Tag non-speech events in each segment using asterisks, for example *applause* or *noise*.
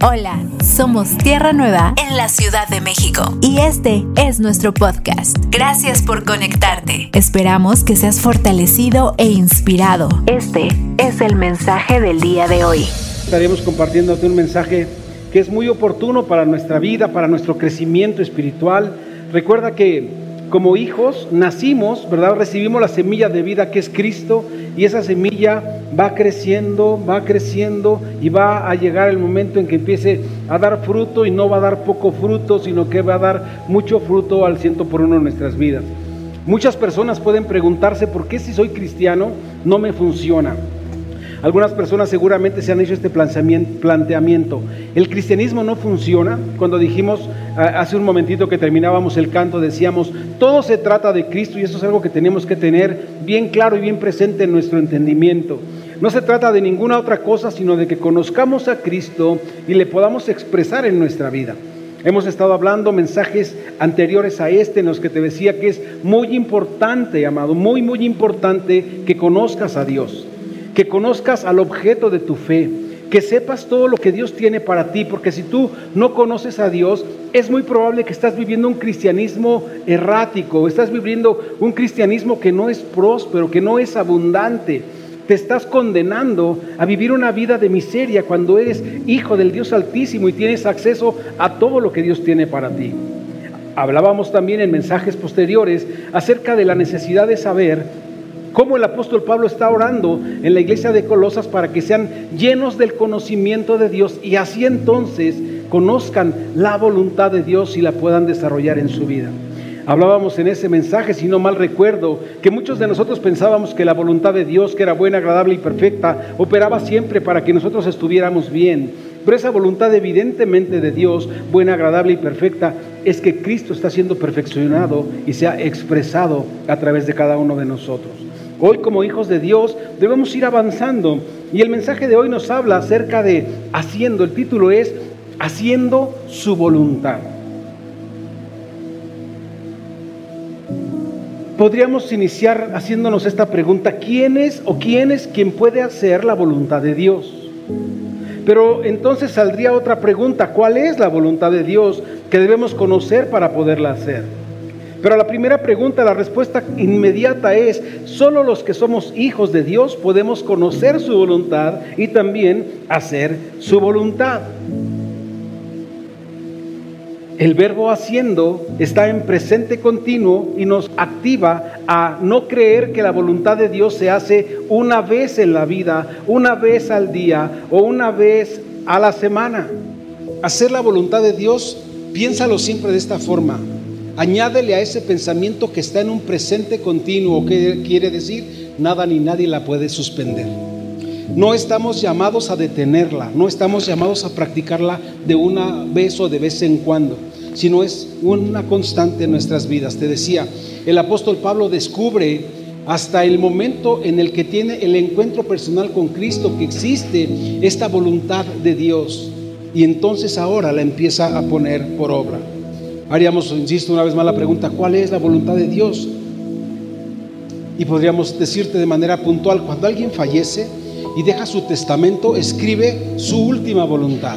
Hola, somos Tierra Nueva en la Ciudad de México y este es nuestro podcast. Gracias por conectarte. Esperamos que seas fortalecido e inspirado. Este es el mensaje del día de hoy. Estaremos compartiéndote un mensaje que es muy oportuno para nuestra vida, para nuestro crecimiento espiritual. Recuerda que como hijos nacimos, ¿verdad? Recibimos la semilla de vida que es Cristo y esa semilla va creciendo, va creciendo y va a llegar el momento en que empiece a dar fruto y no va a dar poco fruto, sino que va a dar mucho fruto al ciento por uno en nuestras vidas. Muchas personas pueden preguntarse por qué si soy cristiano no me funciona. Algunas personas seguramente se han hecho este planteamiento. El cristianismo no funciona. Cuando dijimos hace un momentito que terminábamos el canto, decíamos, todo se trata de Cristo y eso es algo que tenemos que tener bien claro y bien presente en nuestro entendimiento. No se trata de ninguna otra cosa, sino de que conozcamos a Cristo y le podamos expresar en nuestra vida. Hemos estado hablando mensajes anteriores a este en los que te decía que es muy importante, amado, muy, muy importante que conozcas a Dios que conozcas al objeto de tu fe, que sepas todo lo que Dios tiene para ti, porque si tú no conoces a Dios, es muy probable que estás viviendo un cristianismo errático, estás viviendo un cristianismo que no es próspero, que no es abundante. Te estás condenando a vivir una vida de miseria cuando eres hijo del Dios Altísimo y tienes acceso a todo lo que Dios tiene para ti. Hablábamos también en mensajes posteriores acerca de la necesidad de saber cómo el apóstol Pablo está orando en la iglesia de Colosas para que sean llenos del conocimiento de Dios y así entonces conozcan la voluntad de Dios y la puedan desarrollar en su vida. Hablábamos en ese mensaje, si no mal recuerdo, que muchos de nosotros pensábamos que la voluntad de Dios, que era buena, agradable y perfecta, operaba siempre para que nosotros estuviéramos bien. Pero esa voluntad evidentemente de Dios, buena, agradable y perfecta, es que Cristo está siendo perfeccionado y se ha expresado a través de cada uno de nosotros. Hoy como hijos de Dios debemos ir avanzando y el mensaje de hoy nos habla acerca de haciendo, el título es haciendo su voluntad. Podríamos iniciar haciéndonos esta pregunta, ¿quién es o quién es quien puede hacer la voluntad de Dios? Pero entonces saldría otra pregunta, ¿cuál es la voluntad de Dios que debemos conocer para poderla hacer? Pero la primera pregunta la respuesta inmediata es, solo los que somos hijos de Dios podemos conocer su voluntad y también hacer su voluntad. El verbo haciendo está en presente continuo y nos activa a no creer que la voluntad de Dios se hace una vez en la vida, una vez al día o una vez a la semana. Hacer la voluntad de Dios, piénsalo siempre de esta forma. Añádele a ese pensamiento que está en un presente continuo, que quiere decir, nada ni nadie la puede suspender. No estamos llamados a detenerla, no estamos llamados a practicarla de una vez o de vez en cuando, sino es una constante en nuestras vidas. Te decía, el apóstol Pablo descubre hasta el momento en el que tiene el encuentro personal con Cristo que existe esta voluntad de Dios y entonces ahora la empieza a poner por obra. Haríamos, insisto una vez más la pregunta, ¿cuál es la voluntad de Dios? Y podríamos decirte de manera puntual, cuando alguien fallece y deja su testamento, escribe su última voluntad.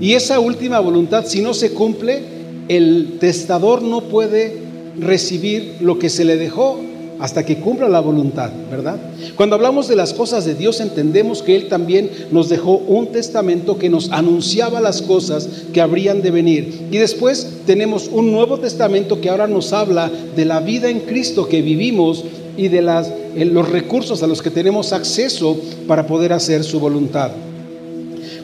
Y esa última voluntad, si no se cumple, el testador no puede recibir lo que se le dejó hasta que cumpla la voluntad, ¿verdad? Cuando hablamos de las cosas de Dios entendemos que Él también nos dejó un testamento que nos anunciaba las cosas que habrían de venir. Y después tenemos un nuevo testamento que ahora nos habla de la vida en Cristo que vivimos y de las, eh, los recursos a los que tenemos acceso para poder hacer su voluntad.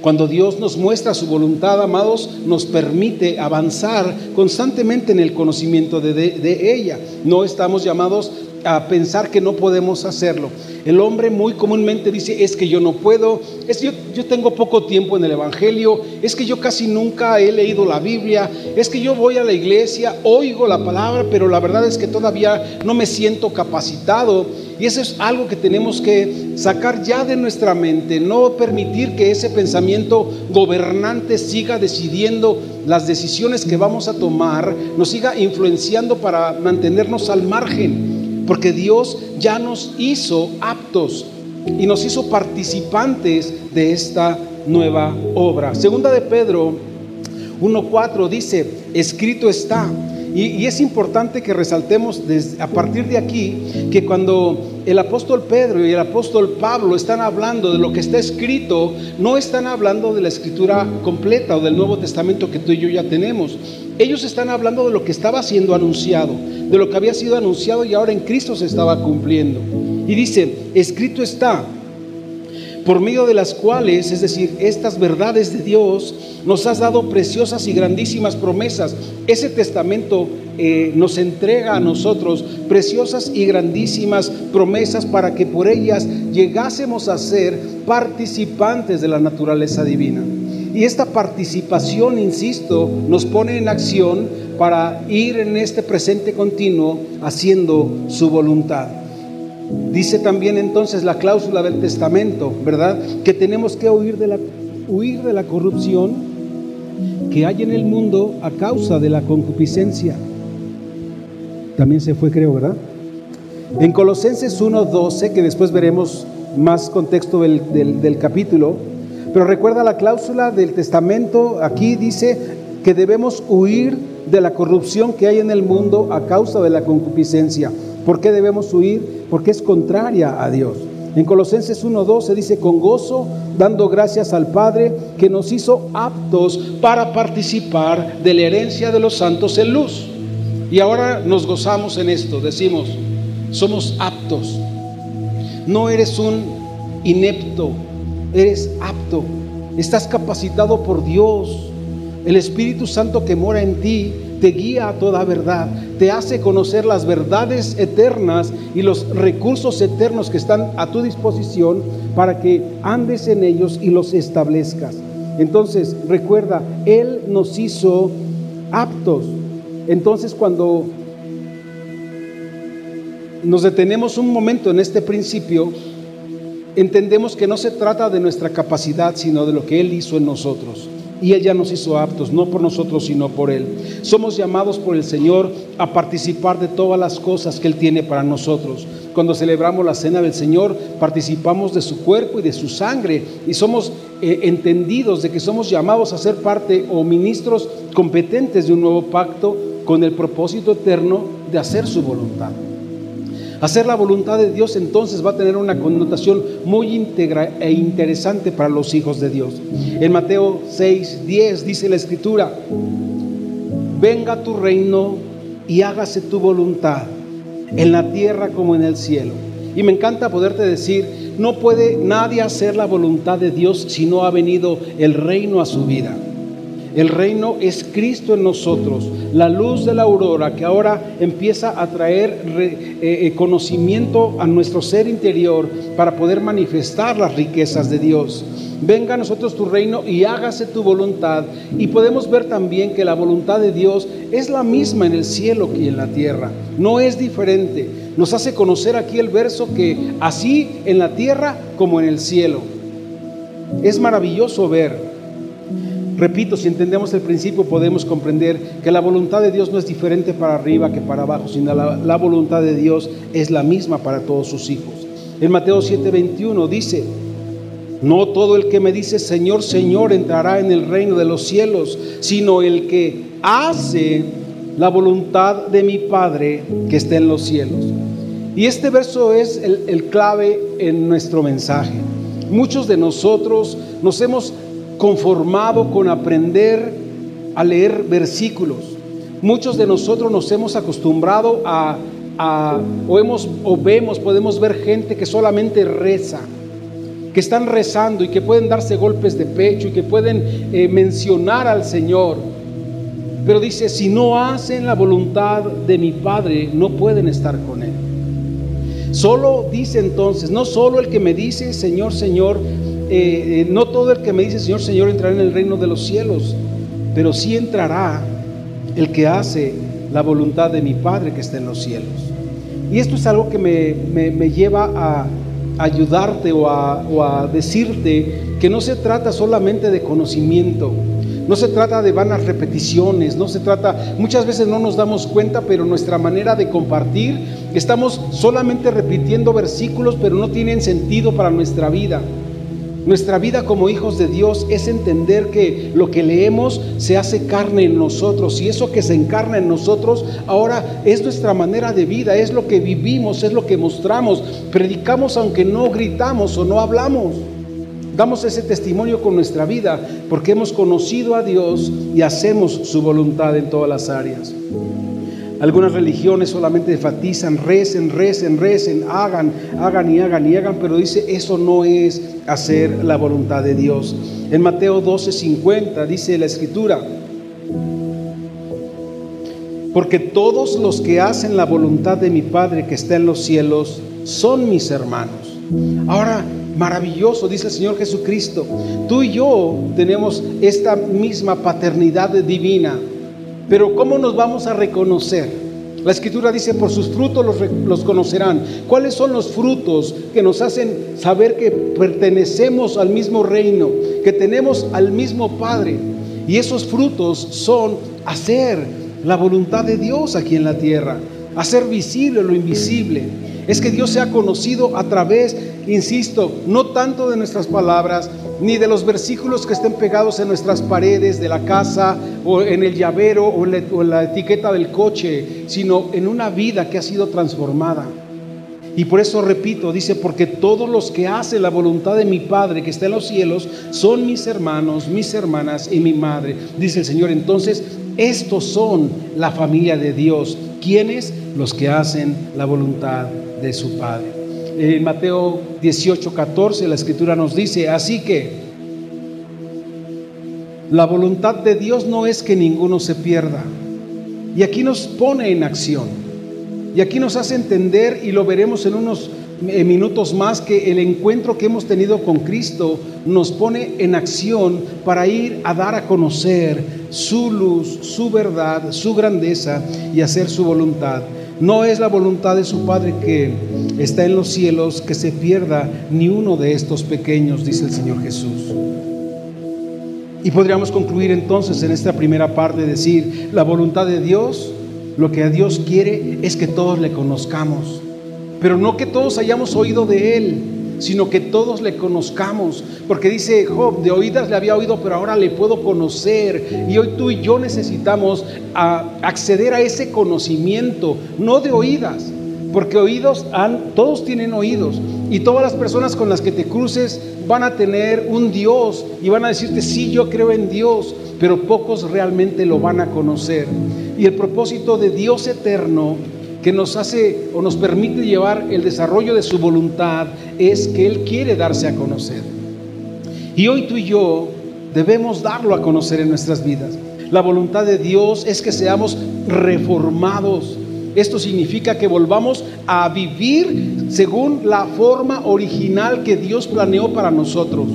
Cuando Dios nos muestra su voluntad, amados, nos permite avanzar constantemente en el conocimiento de, de, ella. No estamos llamados a pensar que no podemos hacerlo. El hombre muy comúnmente dice, es que yo no puedo, es que yo, tengo poco tiempo en el Evangelio, es que yo casi nunca he leído la Biblia, es que yo voy a la iglesia, oigo la palabra, pero la verdad es que todavía no me siento capacitado. Y eso es algo que tenemos que sacar ya de nuestra mente, no permitir que ese pensamiento gobernante siga decidiendo las decisiones que vamos a tomar, nos siga influenciando para mantenernos al margen porque Dios ya nos hizo aptos y nos hizo participantes de esta nueva obra. Segunda de Pedro 1.4 dice, escrito está. Y, es importante que resaltemos a partir de aquí que cuando el apóstol Pedro y el apóstol Pablo están hablando de lo que está escrito, no están hablando de la escritura completa o del Nuevo Testamento que tú y yo ya tenemos. Ellos están hablando de lo que estaba siendo anunciado, de lo que había sido anunciado y ahora en Cristo se estaba cumpliendo. Y dice, escrito está, por medio de las cuales, es decir, estas verdades de Dios, nos has dado preciosas y grandísimas promesas. Ese testamento eh, nos entrega a nosotros preciosas y grandísimas promesas para que por ellas llegásemos a ser participantes de la naturaleza divina. Y esta participación, insisto, nos pone en acción para ir en este presente continuo haciendo su voluntad. Dice también entonces la cláusula del testamento, ¿verdad? Que tenemos que huir de la, huir de la corrupción que hay en el mundo a causa de la concupiscencia. También se fue, creo, ¿verdad? En Colosenses 1.12, que después veremos más contexto del, del capítulo, pero recuerda la cláusula del testamento, aquí dice que debemos huir de la corrupción que hay en el mundo a causa de la concupiscencia. ¿Por qué debemos huir? Porque es contraria a Dios. En Colosenses 1.12 dice, con gozo, dando gracias al Padre que nos hizo aptos para participar de la herencia de los santos en luz. Y ahora nos gozamos en esto, decimos, somos aptos. No eres un inepto, eres apto. Estás capacitado por Dios. El Espíritu Santo que mora en ti te guía a toda verdad, te hace conocer las verdades eternas y los recursos eternos que están a tu disposición para que andes en ellos y los establezcas. Entonces, recuerda, Él nos hizo aptos. Entonces, cuando nos detenemos un momento en este principio, entendemos que no se trata de nuestra capacidad, sino de lo que Él hizo en nosotros y Él ya nos hizo aptos, no por nosotros, sino por Él. Somos llamados por el Señor a participar de todas las cosas que Él tiene para nosotros. Cuando celebramos la cena del Señor, participamos de su cuerpo y de su sangre y somos eh, entendidos de que somos llamados a ser parte o ministros competentes de un nuevo pacto con el propósito eterno de hacer su voluntad. Hacer la voluntad de Dios entonces va a tener una connotación muy íntegra e interesante para los hijos de Dios. En Mateo 6, 10 dice la escritura, venga tu reino y hágase tu voluntad en la tierra como en el cielo. Y me encanta poderte decir, no puede nadie hacer la voluntad de Dios si no ha venido el reino a su vida. El reino es Cristo en nosotros, la luz de la aurora que ahora empieza a traer eh, eh, conocimiento a nuestro ser interior para poder manifestar las riquezas de Dios. Venga a nosotros tu reino y hágase tu voluntad. Y podemos ver también que la voluntad de Dios es la misma en el cielo que en la tierra. No es diferente. Nos hace conocer aquí el verso que así en la tierra como en el cielo. Es maravilloso ver Repito, si entendemos el principio podemos comprender que la voluntad de Dios no es diferente para arriba que para abajo, sino la, la voluntad de Dios es la misma para todos sus hijos. En Mateo 7:21 dice, no todo el que me dice Señor, Señor entrará en el reino de los cielos, sino el que hace la voluntad de mi Padre que está en los cielos. Y este verso es el, el clave en nuestro mensaje. Muchos de nosotros nos hemos conformado con aprender a leer versículos. Muchos de nosotros nos hemos acostumbrado a, o, hemos, o vemos, podemos ver gente que solamente reza, que están rezando y que pueden darse golpes de pecho y que pueden eh, mencionar al Señor. Pero dice, si no hacen la voluntad de mi Padre, no pueden estar con Él. Solo dice entonces, no solo el que me dice, Señor, Señor, eh, no todo el que me dice Señor, Señor entrará en el reino de los cielos, pero sí entrará el que hace la voluntad de mi Padre que está en los cielos. Y esto es algo que me, lleva a ayudarte o a, decirte que no se trata solamente de conocimiento, no se trata de vanas repeticiones, no se trata, muchas veces no nos damos cuenta, pero nuestra manera de compartir, estamos solamente repitiendo versículos, pero no tienen sentido para nuestra vida. Nuestra vida como hijos de Dios es entender que lo que leemos se hace carne en nosotros y eso que se encarna en nosotros ahora es nuestra manera de vida, es lo que vivimos, es lo que mostramos. Predicamos aunque no gritamos o no hablamos. Damos ese testimonio con nuestra vida porque hemos conocido a Dios y hacemos su voluntad en todas las áreas. Algunas religiones solamente enfatizan, recen, recen, recen, hagan, hagan y hagan y hagan, pero dice, eso no es hacer la voluntad de Dios. En Mateo 12:50 dice la escritura, porque todos los que hacen la voluntad de mi Padre que está en los cielos son mis hermanos. Ahora, maravilloso, dice el Señor Jesucristo, tú y yo tenemos esta misma paternidad divina pero ¿cómo nos vamos a reconocer? La escritura dice, por sus frutos los, conocerán. ¿Cuáles son los frutos que nos hacen saber que pertenecemos al mismo reino, que tenemos al mismo Padre? Y esos frutos son hacer la voluntad de Dios aquí en la tierra, hacer visible lo invisible. Es que Dios se ha conocido a través, insisto, no tanto de nuestras palabras, ni de los versículos que estén pegados en nuestras paredes de la casa o en el llavero o en la, etiqueta del coche, sino en una vida que ha sido transformada. Y por eso repito, dice, porque todos los que hacen la voluntad de mi Padre que está en los cielos son mis hermanos, mis hermanas y mi madre. Dice el Señor, entonces, estos son la familia de Dios. ¿Quiénes? Los que hacen la voluntad de su Padre en Mateo 18, 14, la escritura nos dice, así que la voluntad de Dios no es que ninguno se pierda. Y aquí nos pone en acción. Y aquí nos hace entender, y lo veremos en unos eh, minutos más, que el encuentro que hemos tenido con Cristo nos pone en acción para ir a dar a conocer su luz, su verdad, su grandeza y hacer su voluntad. No es la voluntad de su Padre que está en los cielos que se pierda ni uno de estos pequeños, dice el Señor Jesús. Y podríamos concluir entonces en esta primera parte, decir, la voluntad de Dios, lo que a Dios quiere es que todos le conozcamos, pero no que todos hayamos oído de Él, sino que todos le conozcamos. Porque dice Job, de oídas le había oído, pero ahora le puedo conocer. Y hoy tú y yo necesitamos acceder a ese conocimiento, no de oídas, porque oídos han, todos tienen oídos. Y todas las personas con las que te cruces van a tener un Dios y van a decirte, sí, yo creo en Dios, pero pocos realmente lo van a conocer. Y el propósito de Dios eterno que nos hace o nos permite llevar el desarrollo de su voluntad es que Él quiere darse a conocer. Y hoy tú y yo debemos darlo a conocer en nuestras vidas. La voluntad de Dios es que seamos reformados. Esto significa que volvamos a vivir según la forma original que Dios planeó para nosotros.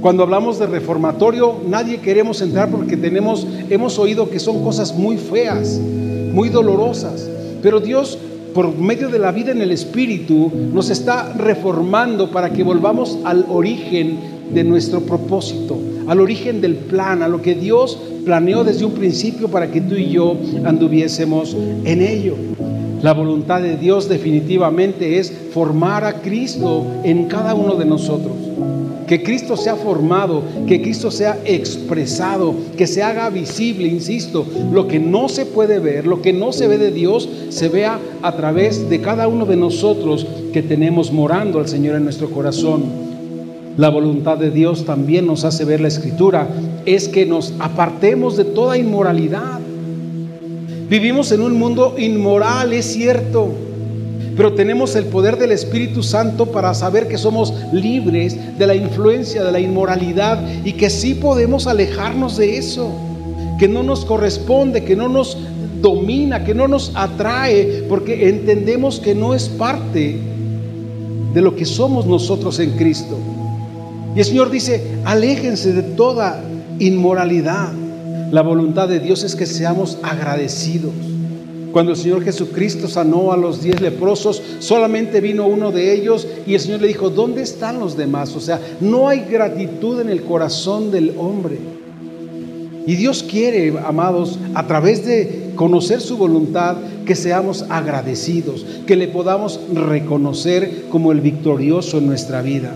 Cuando hablamos de reformatorio, nadie queremos entrar porque tenemos hemos oído que son cosas muy feas, muy dolorosas. Pero Dios, por medio de la vida en el Espíritu, nos está reformando para que volvamos al origen de nuestro propósito, al origen del plan, a lo que Dios planeó desde un principio para que tú y yo anduviésemos en ello. La voluntad de Dios definitivamente es formar a Cristo en cada uno de nosotros que Cristo sea formado, que Cristo sea expresado, que se haga visible, insisto, lo que no se puede ver, lo que no se ve de Dios, se vea a través de cada uno de nosotros que tenemos morando al Señor en nuestro corazón. La voluntad de Dios también nos hace ver la escritura, es que nos apartemos de toda inmoralidad. Vivimos en un mundo inmoral, es cierto, pero tenemos el poder del Espíritu Santo para saber que somos libres de la influencia de la inmoralidad y que sí podemos alejarnos de eso, que no nos corresponde, que no nos domina, que no nos atrae, porque entendemos que no es parte de lo que somos nosotros en Cristo. Y el Señor dice, aléjense de toda inmoralidad. La voluntad de Dios es que seamos agradecidos. Cuando el Señor Jesucristo sanó a los diez leprosos, solamente vino uno de ellos y el Señor le dijo, ¿dónde están los demás? O sea, no hay gratitud en el corazón del hombre. Y Dios quiere, amados, a través de conocer su voluntad, que seamos agradecidos, que le podamos reconocer como el victorioso en nuestra vida.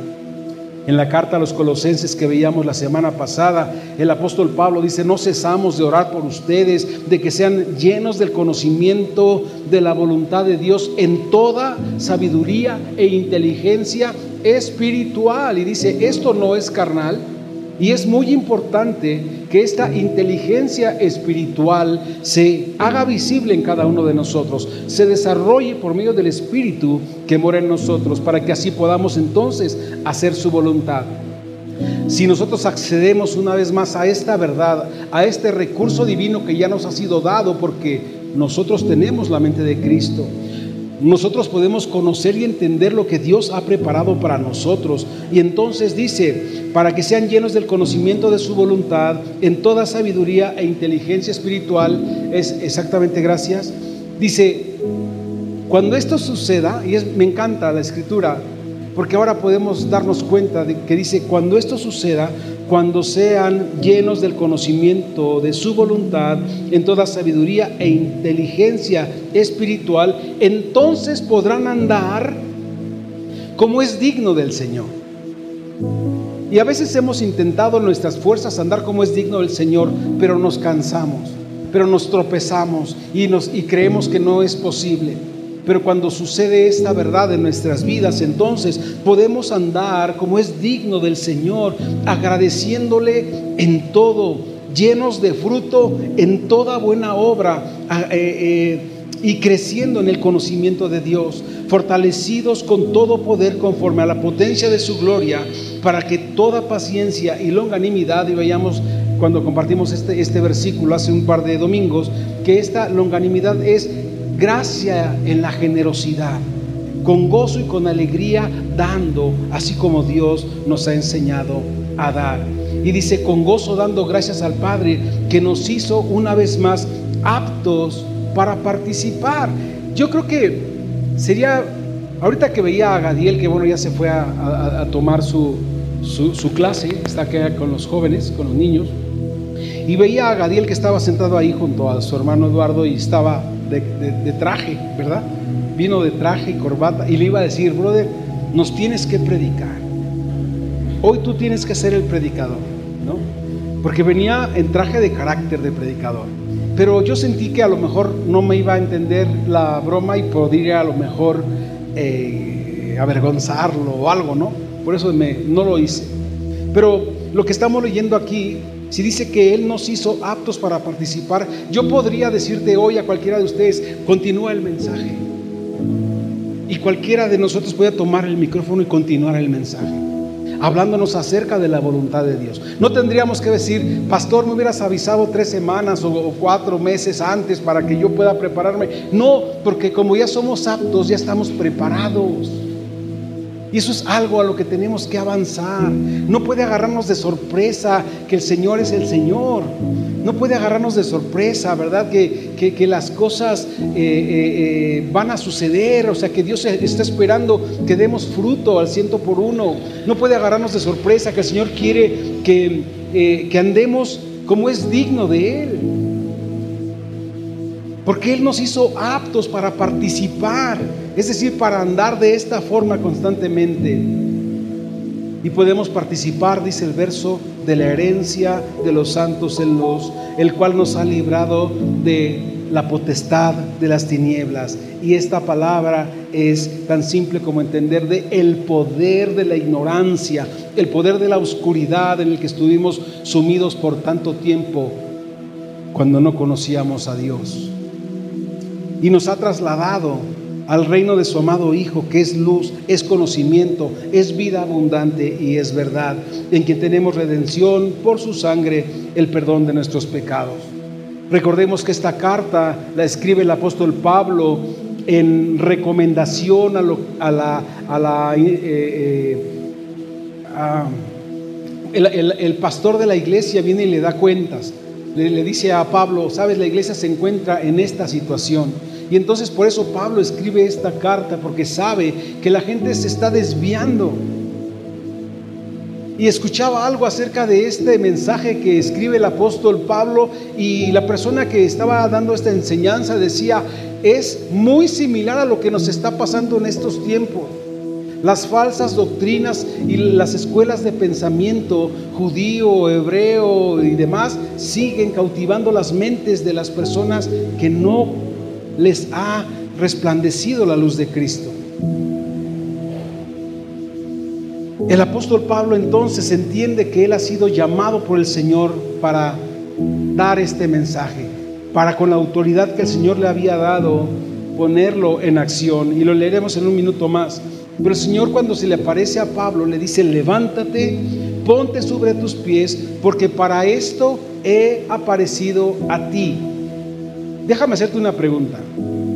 En la carta a los colosenses que veíamos la semana pasada, el apóstol Pablo dice, no cesamos de orar por ustedes, de que sean llenos del conocimiento de la voluntad de Dios en toda sabiduría e inteligencia espiritual. Y dice, esto no es carnal, y es muy importante que esta inteligencia espiritual se haga visible en cada uno de nosotros, se desarrolle por medio del Espíritu que mora en nosotros, para que así podamos entonces hacer su voluntad. Si nosotros accedemos una vez más a esta verdad, a este recurso divino que ya nos ha sido dado, porque nosotros tenemos la mente de Cristo, nosotros podemos conocer y entender lo que Dios ha preparado para nosotros. Y entonces dice, para que sean llenos del conocimiento de su voluntad, en toda sabiduría e inteligencia espiritual, es exactamente gracias. Dice, cuando esto suceda, y es, me encanta la escritura, porque ahora podemos darnos cuenta de que dice, cuando esto suceda, cuando sean llenos del conocimiento de su voluntad en toda sabiduría e inteligencia espiritual, entonces podrán andar como es digno del Señor. Y a veces hemos intentado en nuestras fuerzas andar como es digno del Señor, pero nos cansamos, pero nos tropezamos y, nos, y creemos que no es posible. Pero cuando sucede esta verdad en nuestras vidas, entonces podemos andar como es digno del Señor, agradeciéndole en todo, llenos de fruto en toda buena obra eh, eh, y creciendo en el conocimiento de Dios, fortalecidos con todo poder conforme a la potencia de su gloria, para que toda paciencia y longanimidad, y veíamos cuando compartimos este, este versículo hace un par de domingos, que esta longanimidad es gracia en la generosidad, con gozo y con alegría dando, así como Dios nos ha enseñado a dar. Y dice, con gozo dando gracias al Padre que nos hizo una vez más aptos para participar. Yo creo que sería, ahorita que veía a Gadiel, que bueno, ya se fue a, tomar su, su, clase, está aquí con los jóvenes, con los niños, y veía a Gadiel que estaba sentado ahí junto a su hermano Eduardo y estaba de, traje, ¿verdad? Vino de traje y corbata y le iba a decir, brother, nos tienes que predicar. Hoy tú tienes que ser el predicador, ¿no? Porque venía en traje de carácter de predicador. Pero yo sentí que a lo mejor no me iba a entender la broma y podría a lo mejor eh, avergonzarlo o algo, ¿no? Por eso me, no lo hice. Pero lo que estamos leyendo aquí si dice que Él nos hizo aptos para participar, yo podría decirte hoy a cualquiera de ustedes, continúa el mensaje. Y cualquiera de nosotros puede tomar el micrófono y continuar el mensaje, hablándonos acerca de la voluntad de Dios. No tendríamos que decir, pastor, me hubieras avisado tres semanas o cuatro meses antes para que yo pueda prepararme. No, porque como ya somos aptos, ya estamos preparados. Y eso es algo a lo que tenemos que avanzar. No puede agarrarnos de sorpresa que el Señor es el Señor. No puede agarrarnos de sorpresa, ¿verdad? Que, las cosas eh, eh, eh, van a suceder. O sea, que Dios está esperando que demos fruto al ciento por uno. No puede agarrarnos de sorpresa que el Señor quiere que, que andemos como es digno de Él. Porque Él nos hizo aptos para participar, es decir, para andar de esta forma constantemente. Y podemos participar, dice el verso, de la herencia de los santos en los, el cual nos ha librado de la potestad de las tinieblas. Y esta palabra es tan simple como entender de el poder de la ignorancia, el poder de la oscuridad en el que estuvimos sumidos por tanto tiempo cuando no conocíamos a Dios y nos ha trasladado al reino de su amado Hijo, que es luz, es conocimiento, es vida abundante y es verdad, en quien tenemos redención por su sangre, el perdón de nuestros pecados. Recordemos que esta carta la escribe el apóstol Pablo en recomendación a, la... Eh, eh, el pastor de la iglesia viene y le da cuentas. Le, dice a Pablo, sabes, la iglesia se encuentra en esta situación. Y entonces por eso Pablo escribe esta carta, porque sabe que la gente se está desviando. Y escuchaba algo acerca de este mensaje que escribe el apóstol Pablo y la persona que estaba dando esta enseñanza decía, es muy similar a lo que nos está pasando en estos tiempos. Las falsas doctrinas y las escuelas de pensamiento judío, hebreo y demás siguen cautivando las mentes de las personas que no les ha resplandecido la luz de Cristo. El apóstol Pablo entonces entiende que él ha sido llamado por el Señor para dar este mensaje, para con la autoridad que el Señor le había dado ponerlo en acción. Y lo leeremos en un minuto más. Pero el Señor cuando se le aparece a Pablo le dice, levántate, ponte sobre tus pies, porque para esto he aparecido a ti. Déjame hacerte una pregunta.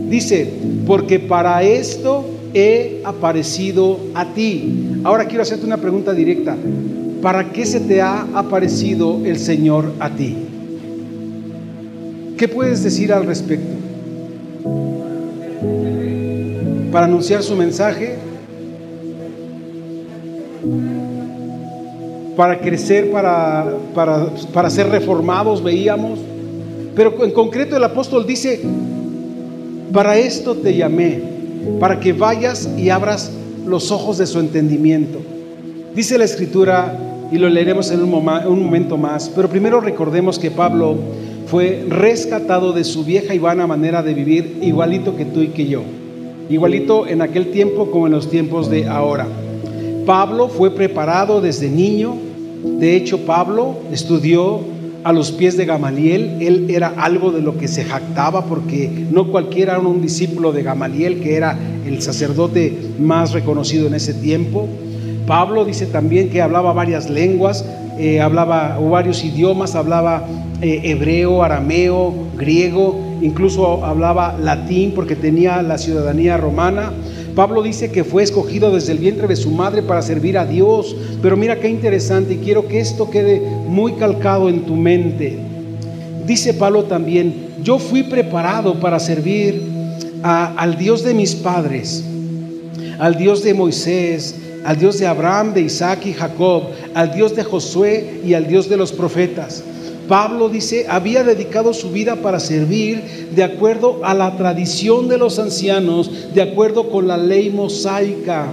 Dice, porque para esto he aparecido a ti. Ahora quiero hacerte una pregunta directa. ¿Para qué se te ha aparecido el Señor a ti? ¿Qué puedes decir al respecto? Para anunciar su mensaje, para crecer, para, para, para ser reformados, veíamos. Pero en concreto el apóstol dice, para esto te llamé, para que vayas y abras los ojos de su entendimiento. Dice la escritura, y lo leeremos en un, un momento más, pero primero recordemos que Pablo fue rescatado de su vieja y vana manera de vivir, igualito que tú y que yo, igualito en aquel tiempo como en los tiempos de ahora. Pablo fue preparado desde niño de hecho, Pablo estudió a los pies de Gamaliel. Él era algo de lo que se jactaba porque no cualquiera era un discípulo de Gamaliel, que era el sacerdote más reconocido en ese tiempo. Pablo dice también que hablaba varias lenguas, eh, hablaba varios idiomas, hablaba eh, hebreo, arameo, griego, incluso hablaba latín porque tenía la ciudadanía romana. Pablo dice que fue escogido desde el vientre de su madre para servir a Dios. Pero mira qué interesante y quiero que esto quede muy calcado en tu mente. Dice Pablo también, yo fui preparado para servir al Dios de mis padres, al Dios de Moisés, al Dios de Abraham, de Isaac y Jacob, al Dios de Josué y al Dios de los profetas. Pablo dice, había dedicado su vida para servir de acuerdo a la tradición de los ancianos, de acuerdo con la ley mosaica.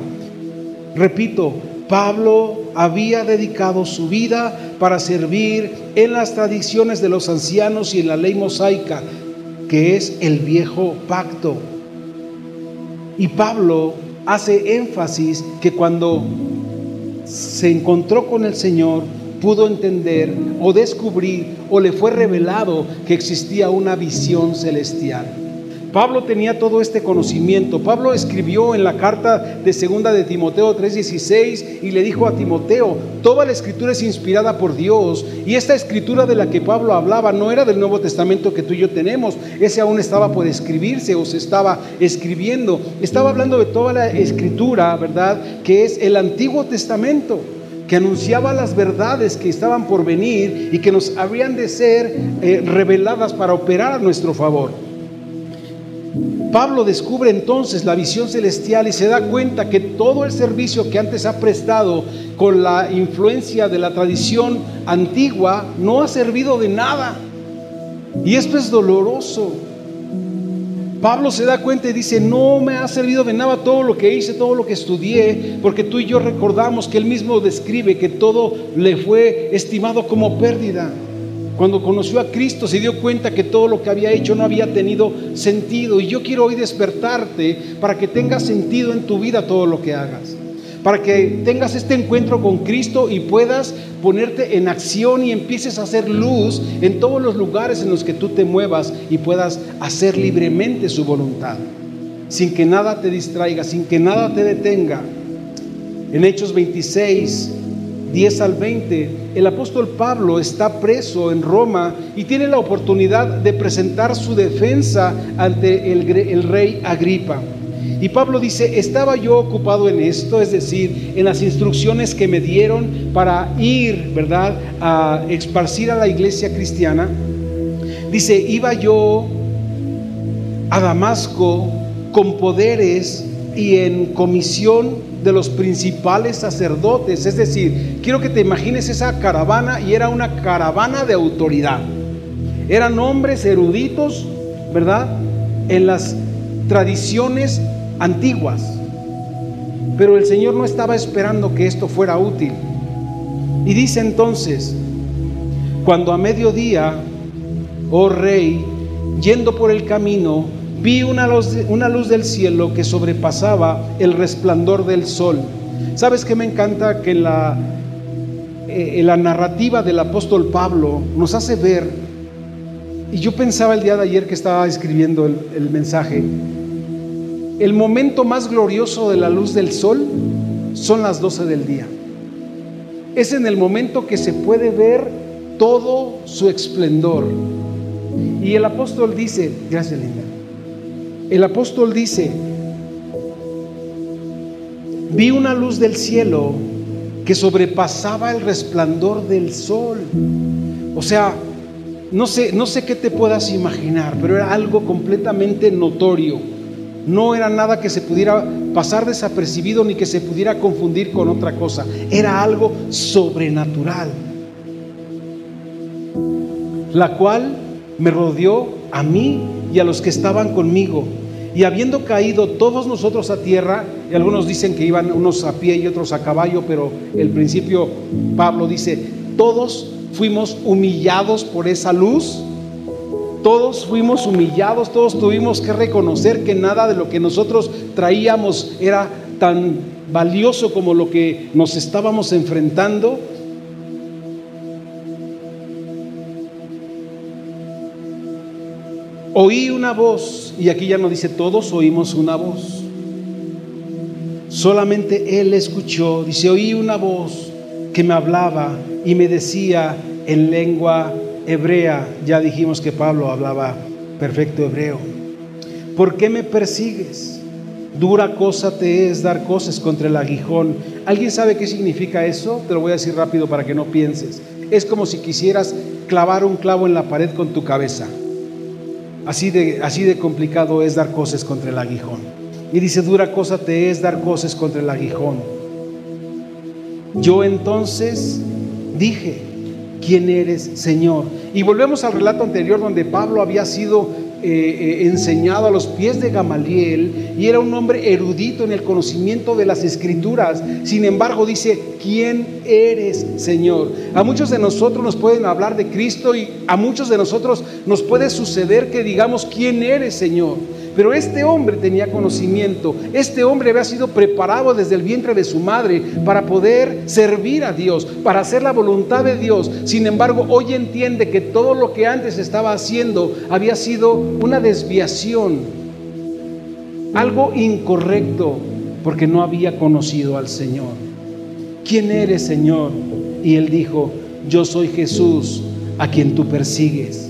Repito, Pablo había dedicado su vida para servir en las tradiciones de los ancianos y en la ley mosaica, que es el viejo pacto. Y Pablo hace énfasis que cuando se encontró con el Señor, pudo entender o descubrir o le fue revelado que existía una visión celestial. Pablo tenía todo este conocimiento. Pablo escribió en la carta de segunda de Timoteo 3:16 y le dijo a Timoteo, toda la escritura es inspirada por Dios y esta escritura de la que Pablo hablaba no era del Nuevo Testamento que tú y yo tenemos, ese aún estaba por escribirse o se estaba escribiendo. Estaba hablando de toda la escritura, ¿verdad? Que es el Antiguo Testamento que anunciaba las verdades que estaban por venir y que nos habrían de ser eh, reveladas para operar a nuestro favor. Pablo descubre entonces la visión celestial y se da cuenta que todo el servicio que antes ha prestado con la influencia de la tradición antigua no ha servido de nada. Y esto es doloroso. Pablo se da cuenta y dice, no me ha servido de nada todo lo que hice, todo lo que estudié, porque tú y yo recordamos que él mismo describe que todo le fue estimado como pérdida. Cuando conoció a Cristo se dio cuenta que todo lo que había hecho no había tenido sentido. Y yo quiero hoy despertarte para que tenga sentido en tu vida todo lo que hagas para que tengas este encuentro con Cristo y puedas ponerte en acción y empieces a hacer luz en todos los lugares en los que tú te muevas y puedas hacer libremente su voluntad, sin que nada te distraiga, sin que nada te detenga. En Hechos 26, 10 al 20, el apóstol Pablo está preso en Roma y tiene la oportunidad de presentar su defensa ante el, rey Agripa. Y Pablo dice, estaba yo ocupado en esto, es decir, en las instrucciones que me dieron para ir, ¿verdad?, a esparcir a la iglesia cristiana. Dice, iba yo a Damasco con poderes y en comisión de los principales sacerdotes. Es decir, quiero que te imagines esa caravana y era una caravana de autoridad. Eran hombres eruditos, ¿verdad? En las tradiciones antiguas. Pero el Señor no estaba esperando que esto fuera útil. Y dice entonces, cuando a mediodía, oh rey, yendo por el camino, vi una luz, una luz del cielo que sobrepasaba el resplandor del sol. ¿Sabes qué me encanta? Que la, eh, la narrativa del apóstol Pablo nos hace ver, y yo pensaba el día de ayer que estaba escribiendo el, el mensaje, el momento más glorioso de la luz del sol son las 12 del día. Es en el momento que se puede ver todo su esplendor. Y el apóstol dice, gracias Linda, el apóstol dice, vi una luz del cielo que sobrepasaba el resplandor del sol. O sea, no sé, no sé qué te puedas imaginar, pero era algo completamente notorio no era nada que se pudiera pasar desapercibido ni que se pudiera confundir con otra cosa. Era algo sobrenatural. La cual me rodeó a mí y a los que estaban conmigo. Y habiendo caído todos nosotros a tierra, y algunos dicen que iban unos a pie y otros a caballo, pero el principio Pablo dice, todos fuimos humillados por esa luz todos fuimos humillados, todos tuvimos que reconocer que nada de lo que nosotros traíamos era tan valioso como lo que nos estábamos enfrentando. Oí una voz, y aquí ya no dice todos oímos una voz. Solamente él escuchó, dice, oí una voz que me hablaba y me decía en lengua hebrea, ya dijimos que Pablo hablaba perfecto hebreo. ¿Por qué me persigues? Dura cosa te es dar cosas contra el aguijón. ¿Alguien sabe qué significa eso? Te lo voy a decir rápido para que no pienses. Es como si quisieras clavar un clavo en la pared con tu cabeza. Así de, así de complicado es dar cosas contra el aguijón. Y dice, dura cosa te es dar cosas contra el aguijón. Yo entonces dije, ¿quién eres, Señor? Y volvemos al relato anterior donde Pablo había sido eh, eh, enseñado a los pies de Gamaliel y era un hombre erudito en el conocimiento de las escrituras. Sin embargo, dice, ¿quién eres, Señor? A muchos de nosotros nos pueden hablar de Cristo y a muchos de nosotros nos puede suceder que digamos, ¿quién eres, Señor? Pero este hombre tenía conocimiento, este hombre había sido preparado desde el vientre de su madre para poder servir a Dios, para hacer la voluntad de Dios. Sin embargo, hoy entiende que todo lo que antes estaba haciendo había sido una desviación, algo incorrecto, porque no había conocido al Señor. ¿Quién eres, Señor? Y él dijo, yo soy Jesús a quien tú persigues.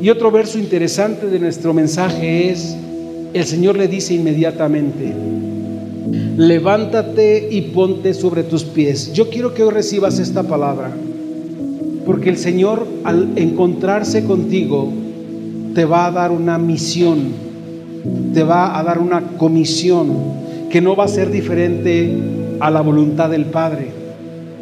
Y otro verso interesante de nuestro mensaje es, el Señor le dice inmediatamente, levántate y ponte sobre tus pies. Yo quiero que hoy recibas esta palabra, porque el Señor al encontrarse contigo te va a dar una misión, te va a dar una comisión que no va a ser diferente a la voluntad del Padre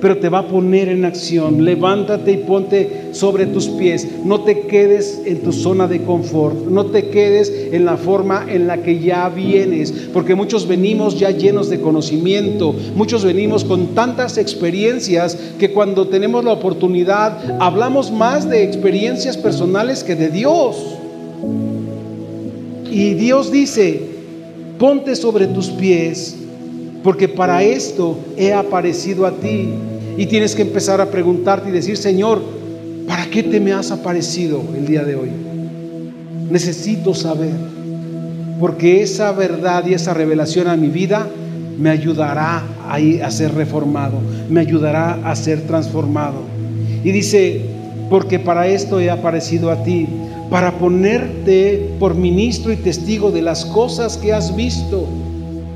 pero te va a poner en acción. Levántate y ponte sobre tus pies. No te quedes en tu zona de confort. No te quedes en la forma en la que ya vienes. Porque muchos venimos ya llenos de conocimiento. Muchos venimos con tantas experiencias que cuando tenemos la oportunidad hablamos más de experiencias personales que de Dios. Y Dios dice, ponte sobre tus pies porque para esto he aparecido a ti. Y tienes que empezar a preguntarte y decir, Señor, ¿para qué te me has aparecido el día de hoy? Necesito saber, porque esa verdad y esa revelación a mi vida me ayudará a, ser reformado, me ayudará a ser transformado. Y dice, porque para esto he aparecido a ti, para ponerte por ministro y testigo de las cosas que has visto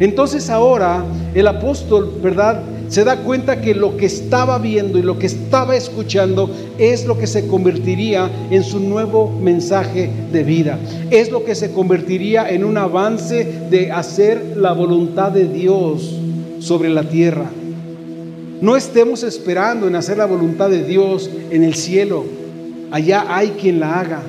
entonces ahora el apóstol, ¿verdad? Se da cuenta que lo que estaba viendo y lo que estaba escuchando es lo que se convertiría en su nuevo mensaje de vida. Es lo que se convertiría en un avance de hacer la voluntad de Dios sobre la tierra. No estemos esperando en hacer la voluntad de Dios en el cielo. Allá hay quien la haga.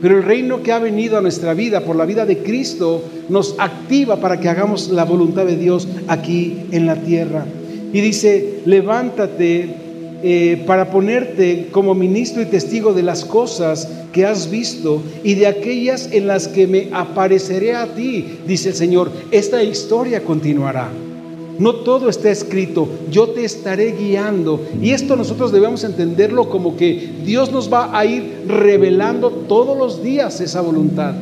Pero el reino que ha venido a nuestra vida por la vida de Cristo nos activa para que hagamos la voluntad de Dios aquí en la tierra. Y dice, levántate eh, para ponerte como ministro y testigo de las cosas que has visto y de aquellas en las que me apareceré a ti, dice el Señor. Esta historia continuará. No todo está escrito, yo te estaré guiando. Y esto nosotros debemos entenderlo como que Dios nos va a ir revelando todos los días esa voluntad.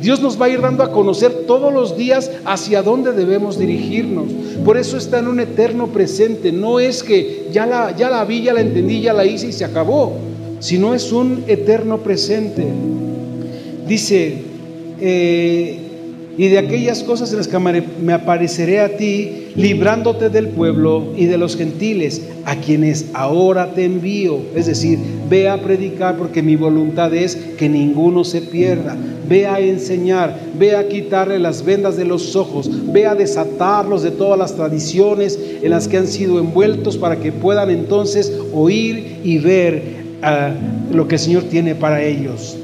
Dios nos va a ir dando a conocer todos los días hacia dónde debemos dirigirnos. Por eso está en un eterno presente. No es que ya la, ya la vi, ya la entendí, ya la hice y se acabó, sino es un eterno presente. Dice, eh, y de aquellas cosas en las que me apareceré a ti, librándote del pueblo y de los gentiles, a quienes ahora te envío. Es decir, ve a predicar porque mi voluntad es que ninguno se pierda. Ve a enseñar, ve a quitarle las vendas de los ojos, ve a desatarlos de todas las tradiciones en las que han sido envueltos para que puedan entonces oír y ver ah, lo que el Señor tiene para ellos.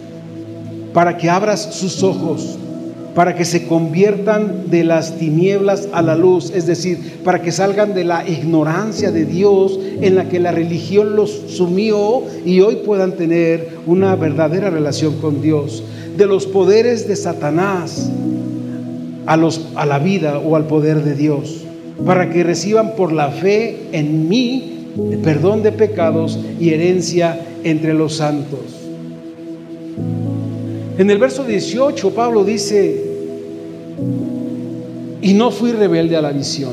Para que abras sus ojos para que se conviertan de las tinieblas a la luz, es decir, para que salgan de la ignorancia de Dios en la que la religión los sumió y hoy puedan tener una verdadera relación con Dios, de los poderes de Satanás a, los, a la vida o al poder de Dios, para que reciban por la fe en mí perdón de pecados y herencia entre los santos. En el verso 18 Pablo dice, y no fui rebelde a la visión.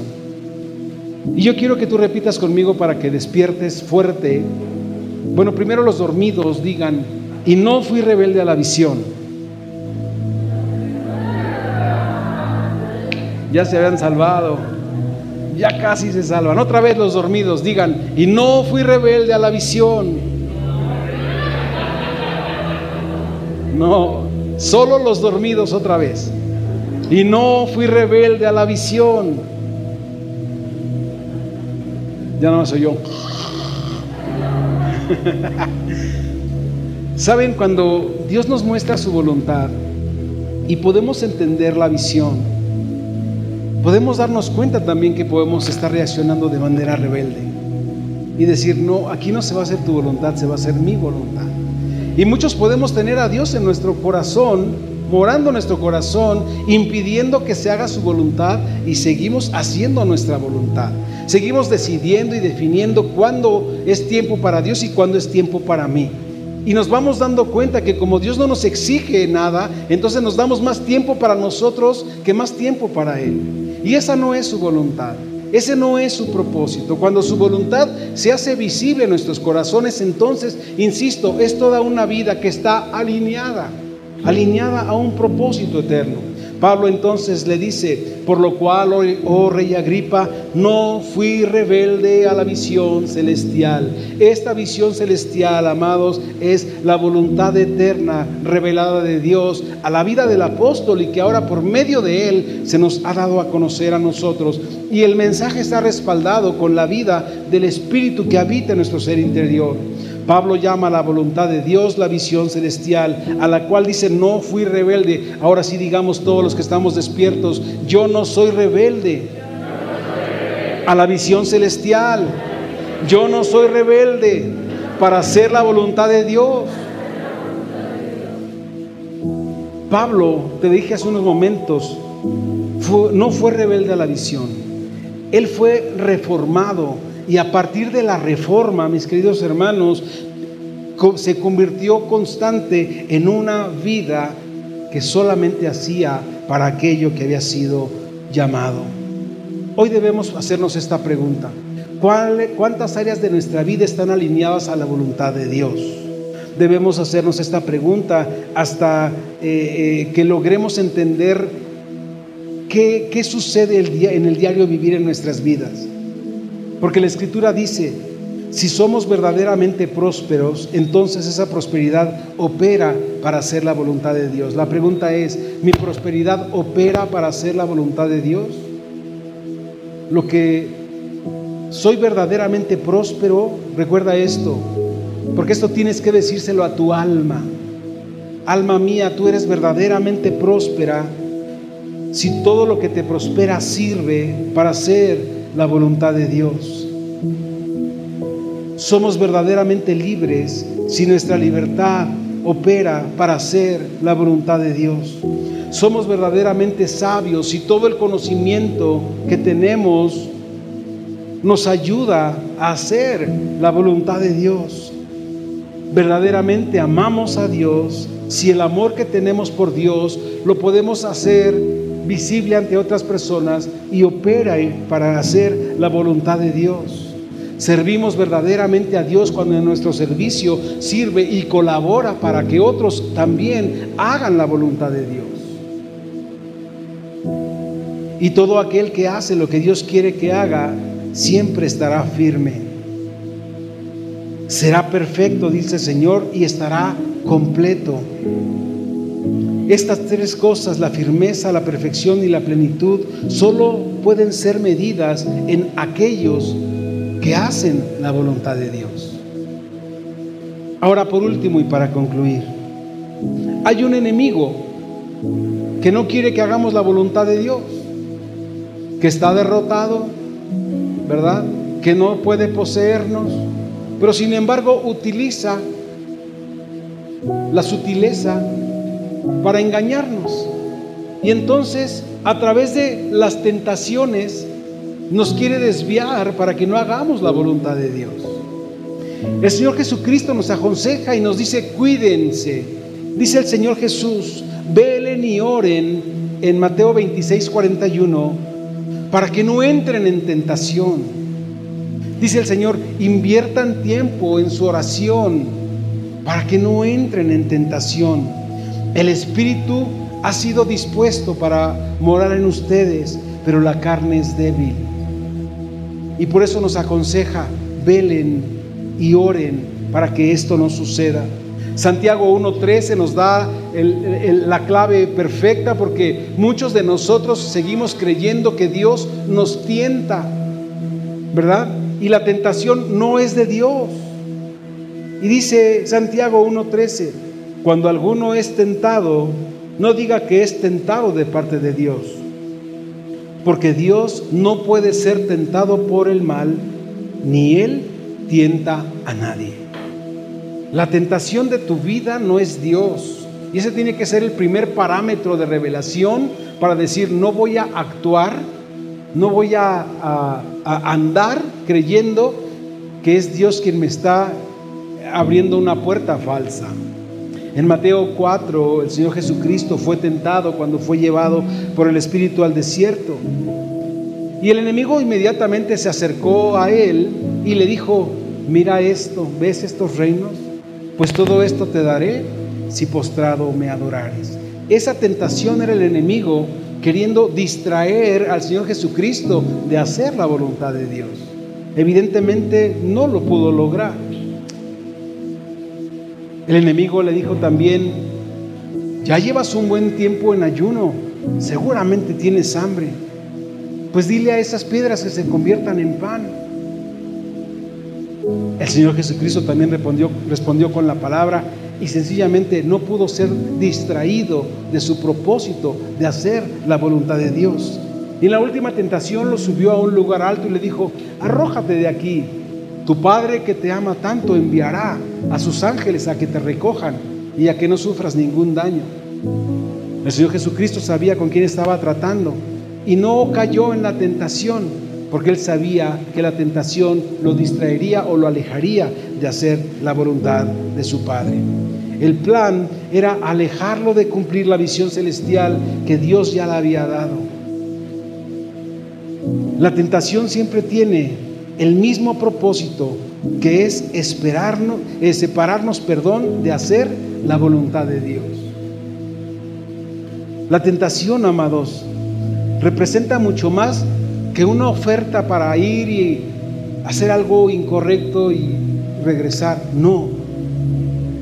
Y yo quiero que tú repitas conmigo para que despiertes fuerte. Bueno, primero los dormidos digan, y no fui rebelde a la visión. Ya se habían salvado. Ya casi se salvan. Otra vez los dormidos digan, y no fui rebelde a la visión. No, solo los dormidos otra vez. Y no fui rebelde a la visión. Ya no soy yo. *laughs* Saben, cuando Dios nos muestra su voluntad y podemos entender la visión, podemos darnos cuenta también que podemos estar reaccionando de manera rebelde y decir, no, aquí no se va a hacer tu voluntad, se va a hacer mi voluntad. Y muchos podemos tener a Dios en nuestro corazón morando nuestro corazón, impidiendo que se haga su voluntad y seguimos haciendo nuestra voluntad. Seguimos decidiendo y definiendo cuándo es tiempo para Dios y cuándo es tiempo para mí. Y nos vamos dando cuenta que como Dios no nos exige nada, entonces nos damos más tiempo para nosotros que más tiempo para Él. Y esa no es su voluntad. Ese no es su propósito. Cuando su voluntad se hace visible en nuestros corazones, entonces, insisto, es toda una vida que está alineada alineada a un propósito eterno. Pablo entonces le dice, por lo cual, oh, rey Agripa, no fui rebelde a la visión celestial. Esta visión celestial, amados, es la voluntad eterna revelada de Dios a la vida del apóstol y que ahora por medio de él se nos ha dado a conocer a nosotros. Y el mensaje está respaldado con la vida del Espíritu que habita en nuestro ser interior. Pablo llama a la voluntad de Dios la visión celestial, a la cual dice, no fui rebelde. Ahora sí digamos todos los que estamos despiertos, yo no soy rebelde a la visión celestial. Yo no soy rebelde para hacer la voluntad de Dios. Pablo, te dije hace unos momentos, no fue rebelde a la visión. Él fue reformado y a partir de la reforma, mis queridos hermanos, se convirtió constante en una vida que solamente hacía para aquello que había sido llamado. Hoy debemos hacernos esta pregunta. ¿Cuántas áreas de nuestra vida están alineadas a la voluntad de Dios? Debemos hacernos esta pregunta hasta eh, eh, que logremos entender qué, qué sucede en el diario vivir en nuestras vidas. Porque la escritura dice, si somos verdaderamente prósperos, entonces esa prosperidad opera para hacer la voluntad de Dios. La pregunta es, ¿mi prosperidad opera para hacer la voluntad de Dios? Lo que soy verdaderamente próspero, recuerda esto, porque esto tienes que decírselo a tu alma. alma mía, tú eres verdaderamente próspera si todo lo que te prospera sirve para hacer la voluntad de Dios. Somos verdaderamente libres si nuestra libertad opera para hacer la voluntad de Dios. Somos verdaderamente sabios si todo el conocimiento que tenemos nos ayuda a hacer la voluntad de Dios. Verdaderamente amamos a Dios si el amor que tenemos por Dios lo podemos hacer visible ante otras personas y opera para hacer la voluntad de Dios. Servimos verdaderamente a Dios cuando en nuestro servicio sirve y colabora para que otros también hagan la voluntad de Dios. Y todo aquel que hace lo que Dios quiere que haga, siempre estará firme. Será perfecto, dice el Señor, y estará completo. Estas tres cosas, la firmeza, la perfección y la plenitud, solo pueden ser medidas en aquellos que hacen la voluntad de Dios. Ahora, por último y para concluir, hay un enemigo que no quiere que hagamos la voluntad de Dios, que está derrotado, ¿verdad? Que no puede poseernos, pero sin embargo utiliza la sutileza para engañarnos. Y entonces, a través de las tentaciones, nos quiere desviar para que no hagamos la voluntad de Dios. El Señor Jesucristo nos aconseja y nos dice, cuídense. Dice el Señor Jesús, velen y oren en Mateo 26, 41, para que no entren en tentación. Dice el Señor, inviertan tiempo en su oración para que no entren en tentación. El Espíritu ha sido dispuesto para morar en ustedes, pero la carne es débil. Y por eso nos aconseja, velen y oren para que esto no suceda. Santiago 1.13 nos da la clave perfecta porque muchos de nosotros seguimos creyendo que Dios nos tienta, ¿verdad? Y la tentación no es de Dios. Y dice Santiago 1.13, cuando alguno es tentado, no diga que es tentado de parte de Dios porque Dios no puede ser tentado por el mal, ni Él tienta a nadie. La tentación de tu vida no es Dios. Y ese tiene que ser el primer parámetro de revelación para decir, no voy a actuar, no voy a, a andar creyendo que es Dios quien me está abriendo una puerta falsa. En Mateo 4, el Señor Jesucristo fue tentado cuando fue llevado por el Espíritu al desierto. Y el enemigo inmediatamente se acercó a él y le dijo, mira esto, ¿ves estos reinos? Pues todo esto te daré si postrado me adorares. Esa tentación era el enemigo queriendo distraer al Señor Jesucristo de hacer la voluntad de Dios. Evidentemente no lo pudo lograr. El enemigo le dijo también, ya llevas un buen tiempo en ayuno, seguramente tienes hambre. Pues dile a esas piedras que se conviertan en pan. El Señor Jesucristo también respondió, respondió con la palabra y sencillamente no pudo ser distraído de su propósito de hacer la voluntad de Dios. Y en la última tentación lo subió a un lugar alto y le dijo, arrójate de aquí, tu Padre que te ama tanto enviará a sus ángeles a que te recojan y a que no sufras ningún daño. El Señor Jesucristo sabía con quién estaba tratando y no cayó en la tentación porque él sabía que la tentación lo distraería o lo alejaría de hacer la voluntad de su Padre. El plan era alejarlo de cumplir la visión celestial que Dios ya le había dado. La tentación siempre tiene el mismo propósito que es esperarnos, es separarnos, perdón, de hacer la voluntad de Dios. La tentación, amados, representa mucho más que una oferta para ir y hacer algo incorrecto y regresar. No,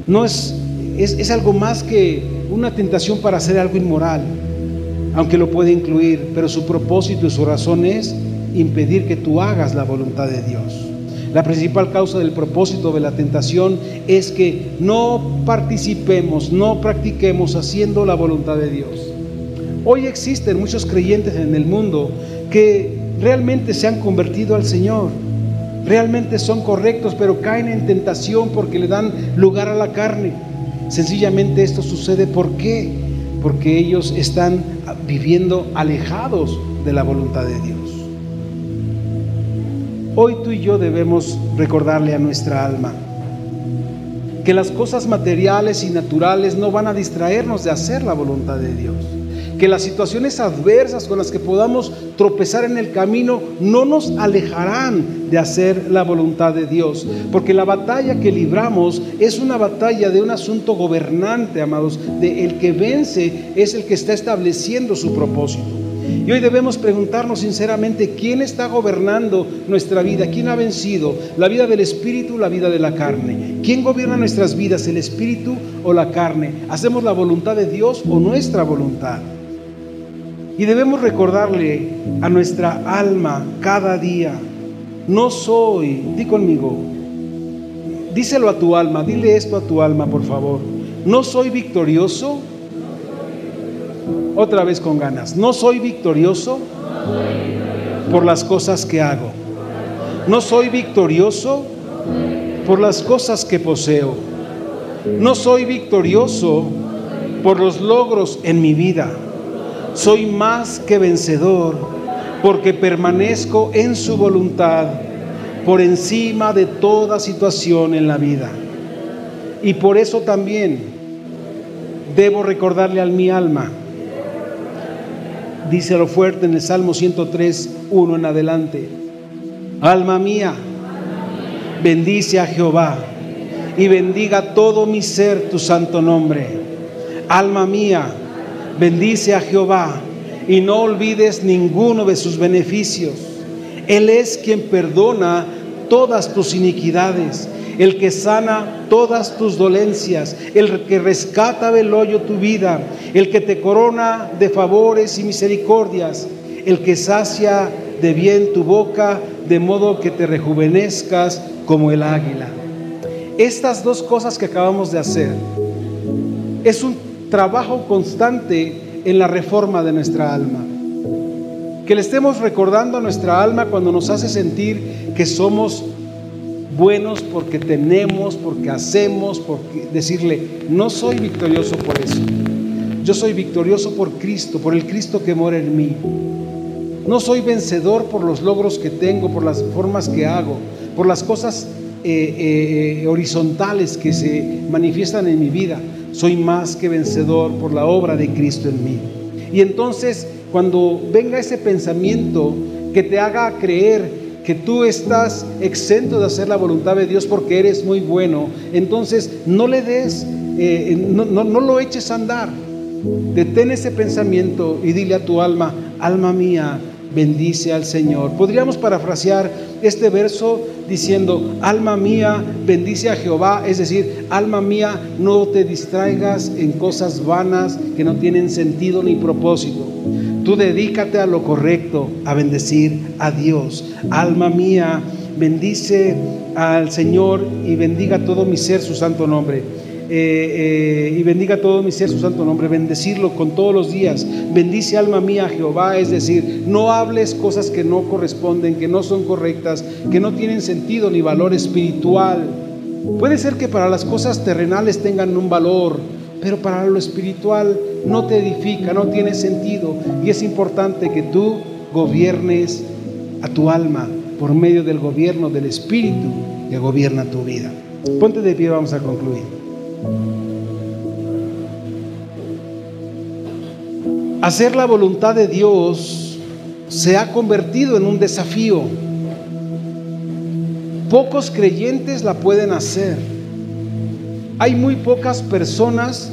no es, es, es algo más que una tentación para hacer algo inmoral, aunque lo puede incluir, pero su propósito y su razón es impedir que tú hagas la voluntad de Dios. La principal causa del propósito de la tentación es que no participemos, no practiquemos haciendo la voluntad de Dios. Hoy existen muchos creyentes en el mundo que realmente se han convertido al Señor, realmente son correctos, pero caen en tentación porque le dan lugar a la carne. Sencillamente esto sucede ¿por qué? Porque ellos están viviendo alejados de la voluntad de Dios. Hoy tú y yo debemos recordarle a nuestra alma que las cosas materiales y naturales no van a distraernos de hacer la voluntad de Dios que las situaciones adversas con las que podamos tropezar en el camino no nos alejarán de hacer la voluntad de Dios, porque la batalla que libramos es una batalla de un asunto gobernante, amados, de el que vence es el que está estableciendo su propósito. Y hoy debemos preguntarnos sinceramente quién está gobernando nuestra vida, quién ha vencido, la vida del espíritu, la vida de la carne. ¿Quién gobierna nuestras vidas, el espíritu o la carne? ¿Hacemos la voluntad de Dios o nuestra voluntad? Y debemos recordarle a nuestra alma cada día, no soy, di conmigo, díselo a tu alma, dile esto a tu alma, por favor. No soy victorioso. Otra vez con ganas. No soy victorioso por las cosas que hago. No soy victorioso por las cosas que poseo. No soy victorioso por los logros en mi vida soy más que vencedor porque permanezco en su voluntad por encima de toda situación en la vida. Y por eso también debo recordarle a mi alma, dice lo fuerte en el Salmo 103, 1 en adelante, alma mía, bendice a Jehová y bendiga todo mi ser tu santo nombre. Alma mía, Bendice a Jehová y no olvides ninguno de sus beneficios. Él es quien perdona todas tus iniquidades, el que sana todas tus dolencias, el que rescata del hoyo tu vida, el que te corona de favores y misericordias, el que sacia de bien tu boca, de modo que te rejuvenezcas como el águila. Estas dos cosas que acabamos de hacer es un trabajo constante en la reforma de nuestra alma. Que le estemos recordando a nuestra alma cuando nos hace sentir que somos buenos porque tenemos, porque hacemos, porque decirle, no soy victorioso por eso. Yo soy victorioso por Cristo, por el Cristo que mora en mí. No soy vencedor por los logros que tengo, por las formas que hago, por las cosas eh, eh, horizontales que se manifiestan en mi vida soy más que vencedor por la obra de Cristo en mí. Y entonces, cuando venga ese pensamiento que te haga creer que tú estás exento de hacer la voluntad de Dios porque eres muy bueno, entonces no le des, eh, no, no lo eches a andar. Detén ese pensamiento y dile a tu alma, alma mía, bendice al Señor. Podríamos parafrasear este verso diciendo, alma mía, bendice a Jehová, es decir, alma mía, no te distraigas en cosas vanas que no tienen sentido ni propósito. Tú dedícate a lo correcto, a bendecir a Dios. Alma mía, bendice al Señor y bendiga todo mi ser su santo nombre. Eh, eh, y bendiga todo mi ser su santo nombre, bendecirlo con todos los días. Bendice alma mía Jehová, es decir, no hables cosas que no corresponden, que no son correctas, que no tienen sentido ni valor espiritual. Puede ser que para las cosas terrenales tengan un valor, pero para lo espiritual no te edifica, no tiene sentido. Y es importante que tú gobiernes a tu alma por medio del gobierno del Espíritu que gobierna tu vida. Ponte de pie, vamos a concluir. Hacer la voluntad de Dios se ha convertido en un desafío. Pocos creyentes la pueden hacer. Hay muy pocas personas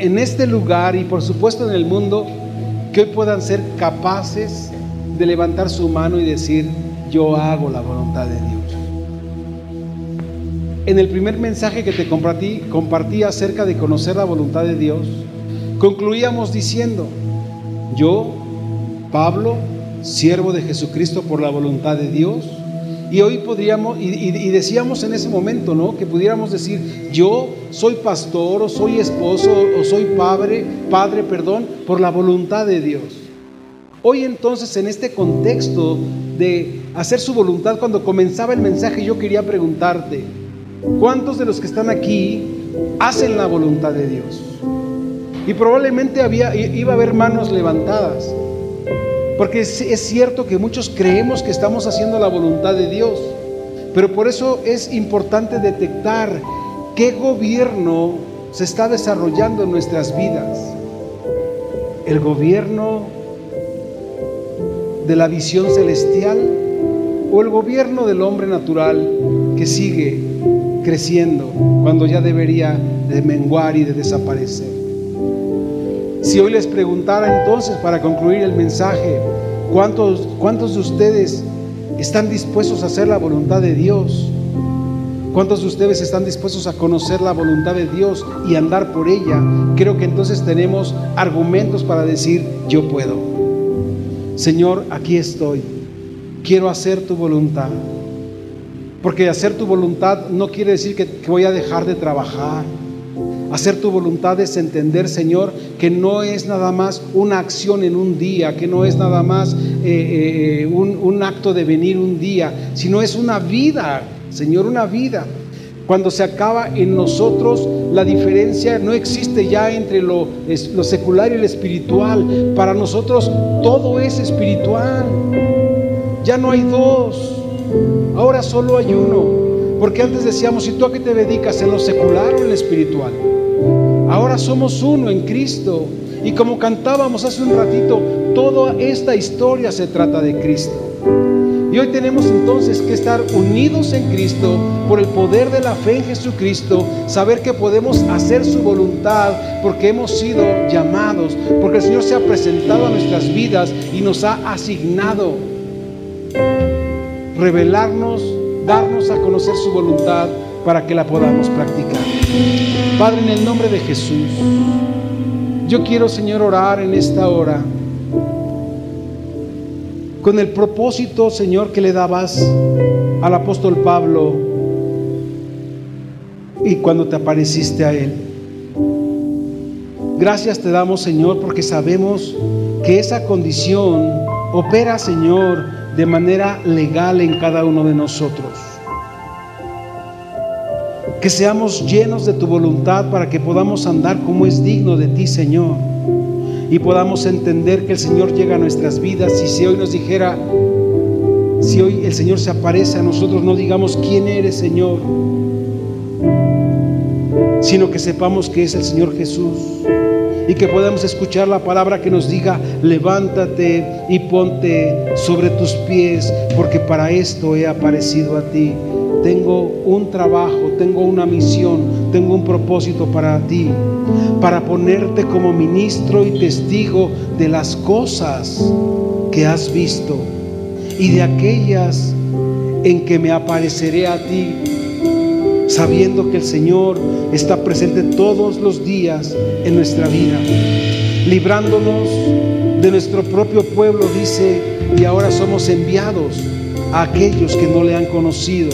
en este lugar y por supuesto en el mundo que hoy puedan ser capaces de levantar su mano y decir, yo hago la voluntad de Dios en el primer mensaje que te compartí, compartí acerca de conocer la voluntad de Dios, concluíamos diciendo, yo, Pablo, siervo de Jesucristo por la voluntad de Dios, Y hoy podríamos, y, decíamos en ese momento, ¿no? Que pudiéramos decir, yo soy pastor, o soy esposo, o soy padre, padre, perdón, por la voluntad de Dios. Hoy entonces, en este contexto de hacer su voluntad, cuando comenzaba el mensaje, yo quería preguntarte, ¿cuántos de los que están aquí hacen la voluntad de Dios? Y probablemente había, iba a haber manos levantadas. Porque es, cierto que muchos creemos que estamos haciendo la voluntad de Dios, pero por eso es importante detectar qué gobierno se está desarrollando en nuestras vidas. El gobierno de la visión celestial o el gobierno del hombre natural que sigue creciendo cuando ya debería de menguar y de desaparecer. Si hoy les preguntara entonces, para concluir el mensaje, ¿cuántos, ¿cuántos de ustedes están dispuestos a hacer la voluntad de Dios? ¿Cuántos de ustedes están dispuestos a conocer la voluntad de Dios y andar por ella? Creo que entonces tenemos argumentos para decir, yo puedo. Señor, aquí estoy. Quiero hacer tu voluntad. Porque hacer tu voluntad no quiere decir que, que voy a dejar de trabajar Hacer tu voluntad es entender, Señor, que no es nada más una acción en un día, que no es nada más eh, eh, un, acto de venir un día, sino es una vida, Señor, una vida. Cuando se acaba en nosotros, la diferencia no existe ya entre lo, lo, secular y lo espiritual. Para nosotros todo es espiritual. Ya no hay dos. Ahora solo hay uno. Porque antes decíamos, ¿y tú a qué te dedicas? ¿En lo secular o en lo espiritual? Ahora somos uno en Cristo. Y como cantábamos hace un ratito, toda esta historia se trata de Cristo. Y hoy tenemos entonces que estar unidos en Cristo por el poder de la fe en Jesucristo, saber que podemos hacer su voluntad porque hemos sido llamados, porque el Señor se ha presentado a nuestras vidas y nos ha asignado revelarnos, darnos a conocer su voluntad para que la podamos practicar. Padre, en el nombre de Jesús, yo quiero, Señor, orar en esta hora con el propósito, Señor, que le dabas al apóstol Pablo y cuando te apareciste a él. Gracias te damos, Señor, porque sabemos que esa condición opera, Señor, de manera legal en cada uno de nosotros que seamos llenos de tu voluntad para que podamos andar como es digno de ti, Señor. Y podamos entender que el Señor llega a nuestras vidas. Y si hoy nos dijera, si hoy el Señor se aparece a nosotros, no digamos quién eres, Señor, sino que sepamos que es el Señor Jesús y que podamos escuchar la palabra que nos diga, levántate y ponte sobre tus pies, porque para esto he aparecido a ti tengo un trabajo, tengo una misión, tengo un propósito para ti, para ponerte como ministro y testigo de las cosas que has visto y de aquellas en que me apareceré a ti, sabiendo que el Señor está presente todos los días en nuestra vida, librándonos de nuestro propio pueblo, dice, y ahora somos enviados a aquellos que no le han conocido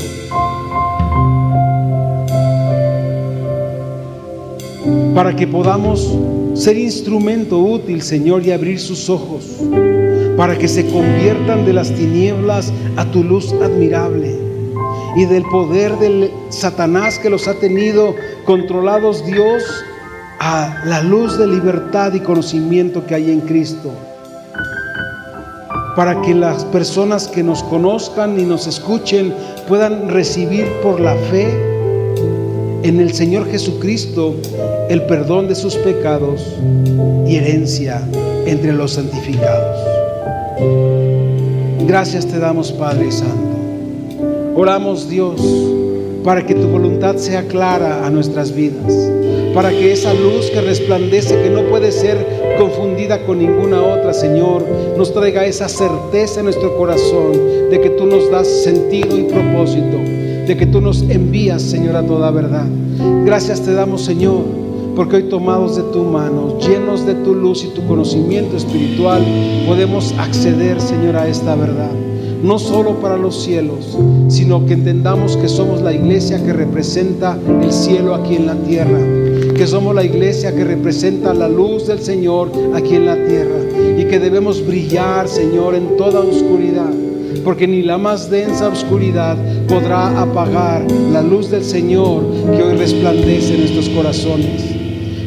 para que podamos ser instrumento útil, Señor, y abrir sus ojos, para que se conviertan de las tinieblas a tu luz admirable y del poder del Satanás que los ha tenido controlados Dios a la luz de libertad y conocimiento que hay en Cristo. Para que las personas que nos conozcan y nos escuchen puedan recibir por la fe en el Señor Jesucristo el perdón de sus pecados y herencia entre los santificados. Gracias te damos, Padre Santo. Oramos, Dios, para que tu voluntad sea clara a nuestras vidas, para que esa luz que resplandece, que no puede ser confundida con ninguna otra, Señor, nos traiga esa certeza en nuestro corazón de que tú nos das sentido y propósito de que tú nos envías, Señor, a toda verdad. Gracias te damos, Señor, porque hoy tomados de tu mano, llenos de tu luz y tu conocimiento espiritual, podemos acceder, Señor, a esta verdad. no solo para los cielos, sino que entendamos que somos la iglesia que representa el cielo aquí en la tierra, que somos la iglesia que representa la luz del Señor aquí en la tierra y que debemos brillar, Señor, en toda oscuridad porque ni la más densa oscuridad podrá apagar la luz del Señor que hoy resplandece en nuestros corazones.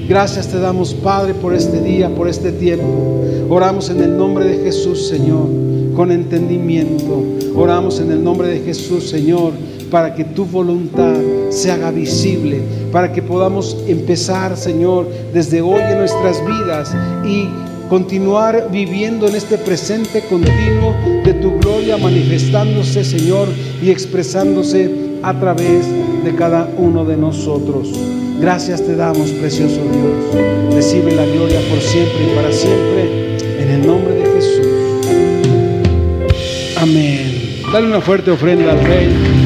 Gracias te damos, Padre, por este día, por este tiempo. Oramos en el nombre de Jesús, Señor, con entendimiento. Oramos en el nombre de Jesús, Señor, para que tu voluntad se haga visible, para que podamos empezar, Señor, desde hoy en nuestras vidas y continuar viviendo en este presente continuo de tu gloria, manifestándose, Señor, y expresándose a través de cada uno de nosotros. Gracias te damos, precioso Dios. Recibe la gloria por siempre y para siempre, en el nombre de Jesús. Amén. Dale una fuerte ofrenda al Rey.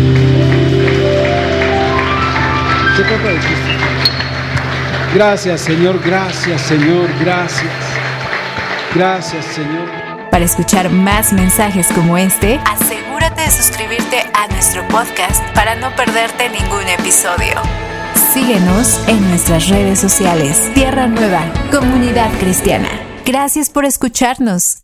Gracias, Señor. Gracias, Señor. Gracias. Gracias, Señor. Para escuchar más mensajes como este, asegúrate de suscribirte a nuestro podcast para no perderte ningún episodio. Síguenos en nuestras redes sociales. Tierra Nueva, Comunidad Cristiana. Gracias por escucharnos.